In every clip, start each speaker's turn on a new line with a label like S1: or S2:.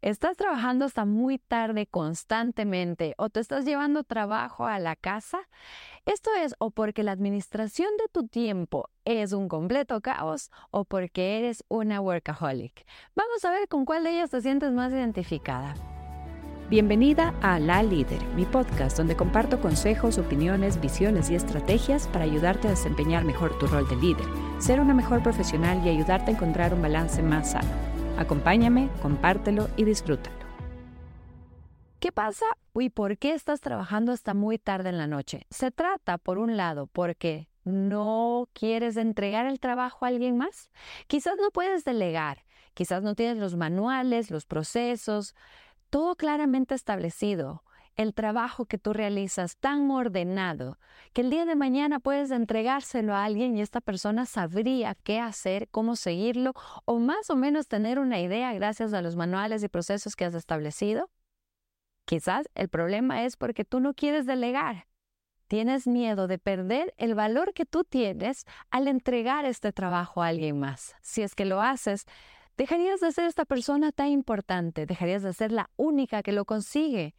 S1: ¿Estás trabajando hasta muy tarde constantemente o te estás llevando trabajo a la casa? Esto es o porque la administración de tu tiempo es un completo caos o porque eres una workaholic. Vamos a ver con cuál de ellas te sientes más identificada.
S2: Bienvenida a La Líder, mi podcast donde comparto consejos, opiniones, visiones y estrategias para ayudarte a desempeñar mejor tu rol de líder, ser una mejor profesional y ayudarte a encontrar un balance más sano. Acompáñame, compártelo y disfrútalo.
S1: ¿Qué pasa y por qué estás trabajando hasta muy tarde en la noche? Se trata, por un lado, porque no quieres entregar el trabajo a alguien más. Quizás no puedes delegar, quizás no tienes los manuales, los procesos, todo claramente establecido el trabajo que tú realizas tan ordenado que el día de mañana puedes entregárselo a alguien y esta persona sabría qué hacer, cómo seguirlo o más o menos tener una idea gracias a los manuales y procesos que has establecido? Quizás el problema es porque tú no quieres delegar. Tienes miedo de perder el valor que tú tienes al entregar este trabajo a alguien más. Si es que lo haces, dejarías de ser esta persona tan importante, dejarías de ser la única que lo consigue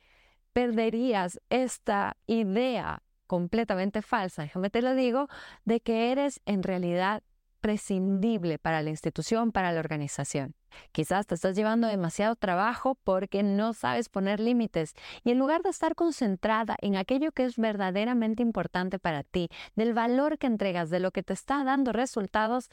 S1: perderías esta idea completamente falsa, déjame te lo digo, de que eres en realidad prescindible para la institución, para la organización. Quizás te estás llevando demasiado trabajo porque no sabes poner límites y en lugar de estar concentrada en aquello que es verdaderamente importante para ti, del valor que entregas, de lo que te está dando resultados,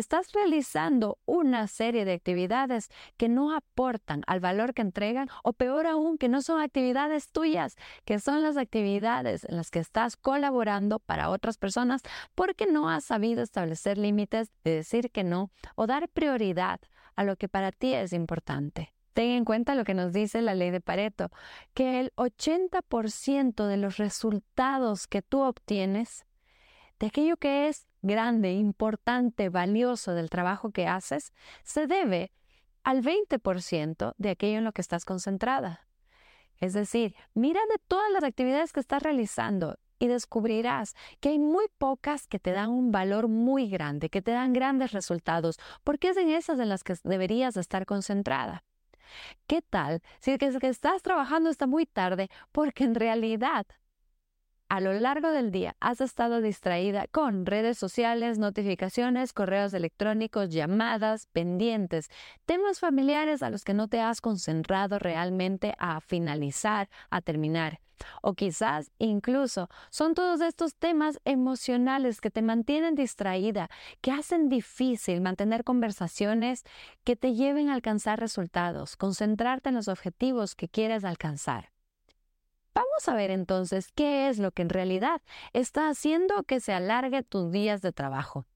S1: estás realizando una serie de actividades que no aportan al valor que entregan o peor aún, que no son actividades tuyas, que son las actividades en las que estás colaborando para otras personas porque no has sabido establecer límites de decir que no o dar prioridad a lo que para ti es importante. Ten en cuenta lo que nos dice la ley de Pareto, que el 80% de los resultados que tú obtienes de aquello que es grande, importante, valioso del trabajo que haces, se debe al 20% de aquello en lo que estás concentrada. Es decir, mira de todas las actividades que estás realizando y descubrirás que hay muy pocas que te dan un valor muy grande, que te dan grandes resultados, porque es en esas en las que deberías estar concentrada. ¿Qué tal si es que estás trabajando hasta muy tarde porque en realidad a lo largo del día has estado distraída con redes sociales, notificaciones, correos electrónicos, llamadas, pendientes, temas familiares a los que no te has concentrado realmente a finalizar, a terminar. O quizás incluso son todos estos temas emocionales que te mantienen distraída, que hacen difícil mantener conversaciones que te lleven a alcanzar resultados, concentrarte en los objetivos que quieres alcanzar. Vamos a ver entonces qué es lo que en realidad está haciendo que se alargue tus días de trabajo.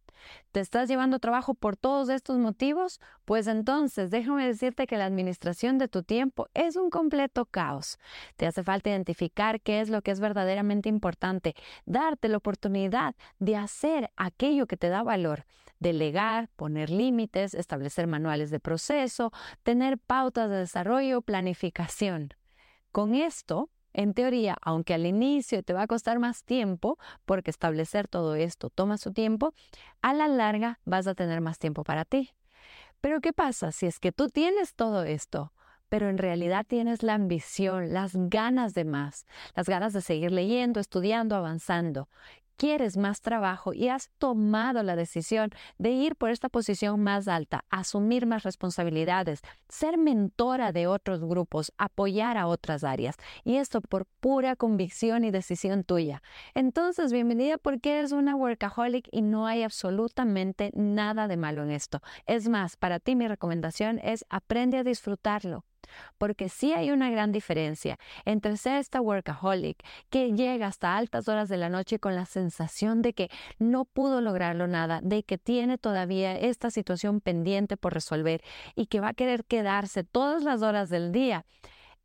S1: ¿Te estás llevando trabajo por todos estos motivos? Pues entonces déjame decirte que la administración de tu tiempo es un completo caos. Te hace falta identificar qué es lo que es verdaderamente importante, darte la oportunidad de hacer aquello que te da valor, delegar, poner límites, establecer manuales de proceso, tener pautas de desarrollo, planificación. Con esto en teoría, aunque al inicio te va a costar más tiempo, porque establecer todo esto toma su tiempo, a la larga vas a tener más tiempo para ti. Pero ¿qué pasa si es que tú tienes todo esto, pero en realidad tienes la ambición, las ganas de más, las ganas de seguir leyendo, estudiando, avanzando, quieres más trabajo y has tomado la decisión de ir por esta posición más alta, asumir más responsabilidades, ser mentora de otros grupos, apoyar a otras áreas, y esto por pura convicción y decisión tuya. Entonces, bienvenida porque eres una workaholic y no hay absolutamente nada de malo en esto. Es más, para ti mi recomendación es aprende a disfrutarlo. Porque sí hay una gran diferencia entre ser esta workaholic que llega hasta altas horas de la noche con la sensación de que no pudo lograrlo nada, de que tiene todavía esta situación pendiente por resolver y que va a querer quedarse todas las horas del día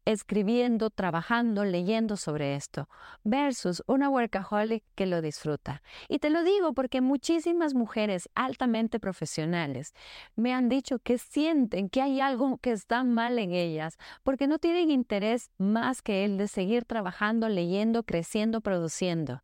S1: escribiendo, trabajando, leyendo sobre esto, versus una workaholic que lo disfruta. Y te lo digo porque muchísimas mujeres altamente profesionales me han dicho que sienten que hay algo que está mal en ellas, porque no tienen interés más que el de seguir trabajando, leyendo, creciendo, produciendo.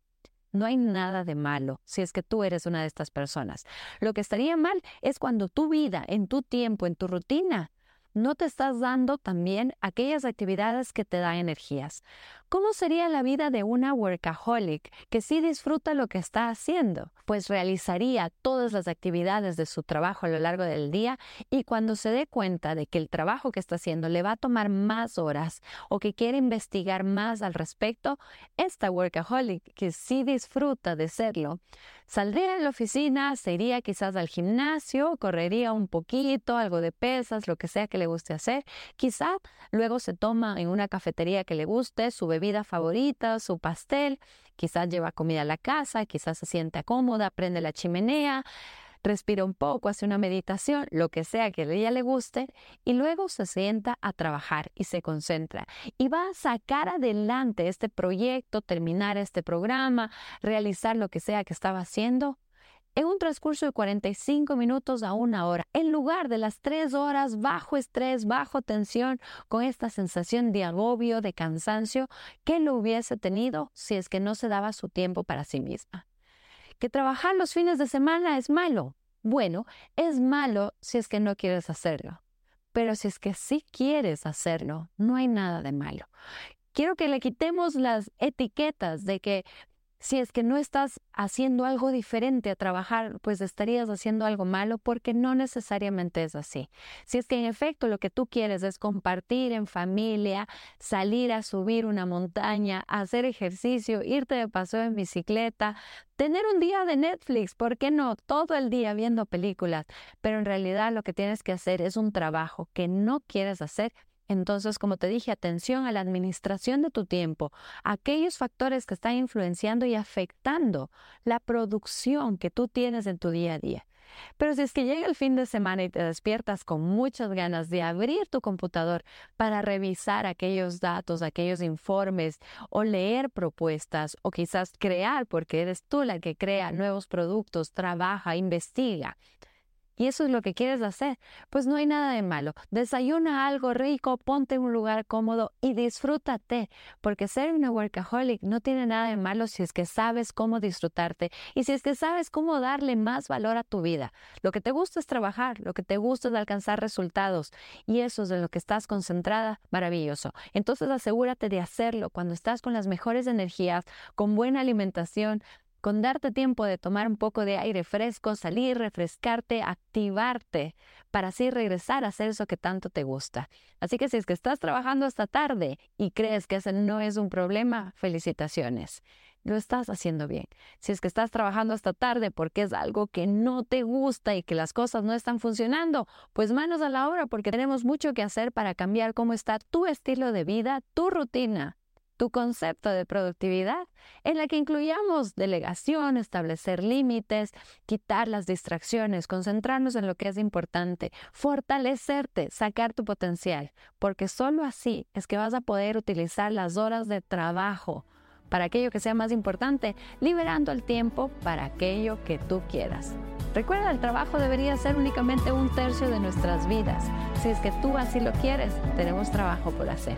S1: No hay nada de malo si es que tú eres una de estas personas. Lo que estaría mal es cuando tu vida, en tu tiempo, en tu rutina, no te estás dando también aquellas actividades que te dan energías. ¿Cómo sería la vida de una workaholic que sí disfruta lo que está haciendo? Pues realizaría todas las actividades de su trabajo a lo largo del día y cuando se dé cuenta de que el trabajo que está haciendo le va a tomar más horas o que quiere investigar más al respecto, esta workaholic que sí disfruta de serlo, saldría de la oficina, se iría quizás al gimnasio, correría un poquito, algo de pesas, lo que sea que le guste hacer, quizá luego se toma en una cafetería que le guste, sube bebida favorita, su pastel, quizás lleva comida a la casa, quizás se siente cómoda, prende la chimenea, respira un poco, hace una meditación, lo que sea que a ella le guste, y luego se sienta a trabajar y se concentra. Y va a sacar adelante este proyecto, terminar este programa, realizar lo que sea que estaba haciendo en un transcurso de 45 minutos a una hora, en lugar de las tres horas bajo estrés, bajo tensión, con esta sensación de agobio, de cansancio, que lo hubiese tenido si es que no se daba su tiempo para sí misma. Que trabajar los fines de semana es malo. Bueno, es malo si es que no quieres hacerlo. Pero si es que sí quieres hacerlo, no hay nada de malo. Quiero que le quitemos las etiquetas de que si es que no estás haciendo algo diferente a trabajar, pues estarías haciendo algo malo porque no necesariamente es así. Si es que en efecto lo que tú quieres es compartir en familia, salir a subir una montaña, hacer ejercicio, irte de paseo en bicicleta, tener un día de Netflix, ¿por qué no? Todo el día viendo películas, pero en realidad lo que tienes que hacer es un trabajo que no quieres hacer entonces, como te dije, atención a la administración de tu tiempo, aquellos factores que están influenciando y afectando la producción que tú tienes en tu día a día. Pero si es que llega el fin de semana y te despiertas con muchas ganas de abrir tu computador para revisar aquellos datos, aquellos informes o leer propuestas o quizás crear, porque eres tú la que crea nuevos productos, trabaja, investiga, y eso es lo que quieres hacer, pues no hay nada de malo. Desayuna algo rico, ponte en un lugar cómodo y disfrútate, porque ser una workaholic no tiene nada de malo si es que sabes cómo disfrutarte y si es que sabes cómo darle más valor a tu vida. Lo que te gusta es trabajar, lo que te gusta es alcanzar resultados y eso es de lo que estás concentrada, maravilloso. Entonces asegúrate de hacerlo cuando estás con las mejores energías, con buena alimentación, con darte tiempo de tomar un poco de aire fresco, salir, refrescarte, activarte, para así regresar a hacer eso que tanto te gusta. Así que si es que estás trabajando hasta tarde y crees que ese no es un problema, felicitaciones. Lo estás haciendo bien. Si es que estás trabajando hasta tarde porque es algo que no te gusta y que las cosas no están funcionando, pues manos a la obra porque tenemos mucho que hacer para cambiar cómo está tu estilo de vida, tu rutina tu concepto de productividad, en la que incluyamos delegación, establecer límites, quitar las distracciones, concentrarnos en lo que es importante, fortalecerte, sacar tu potencial, porque solo así es que vas a poder utilizar las horas de trabajo para aquello que sea más importante, liberando el tiempo para aquello que tú quieras. Recuerda, el trabajo debería ser únicamente un tercio de nuestras vidas. Si es que tú así lo quieres, tenemos trabajo por hacer.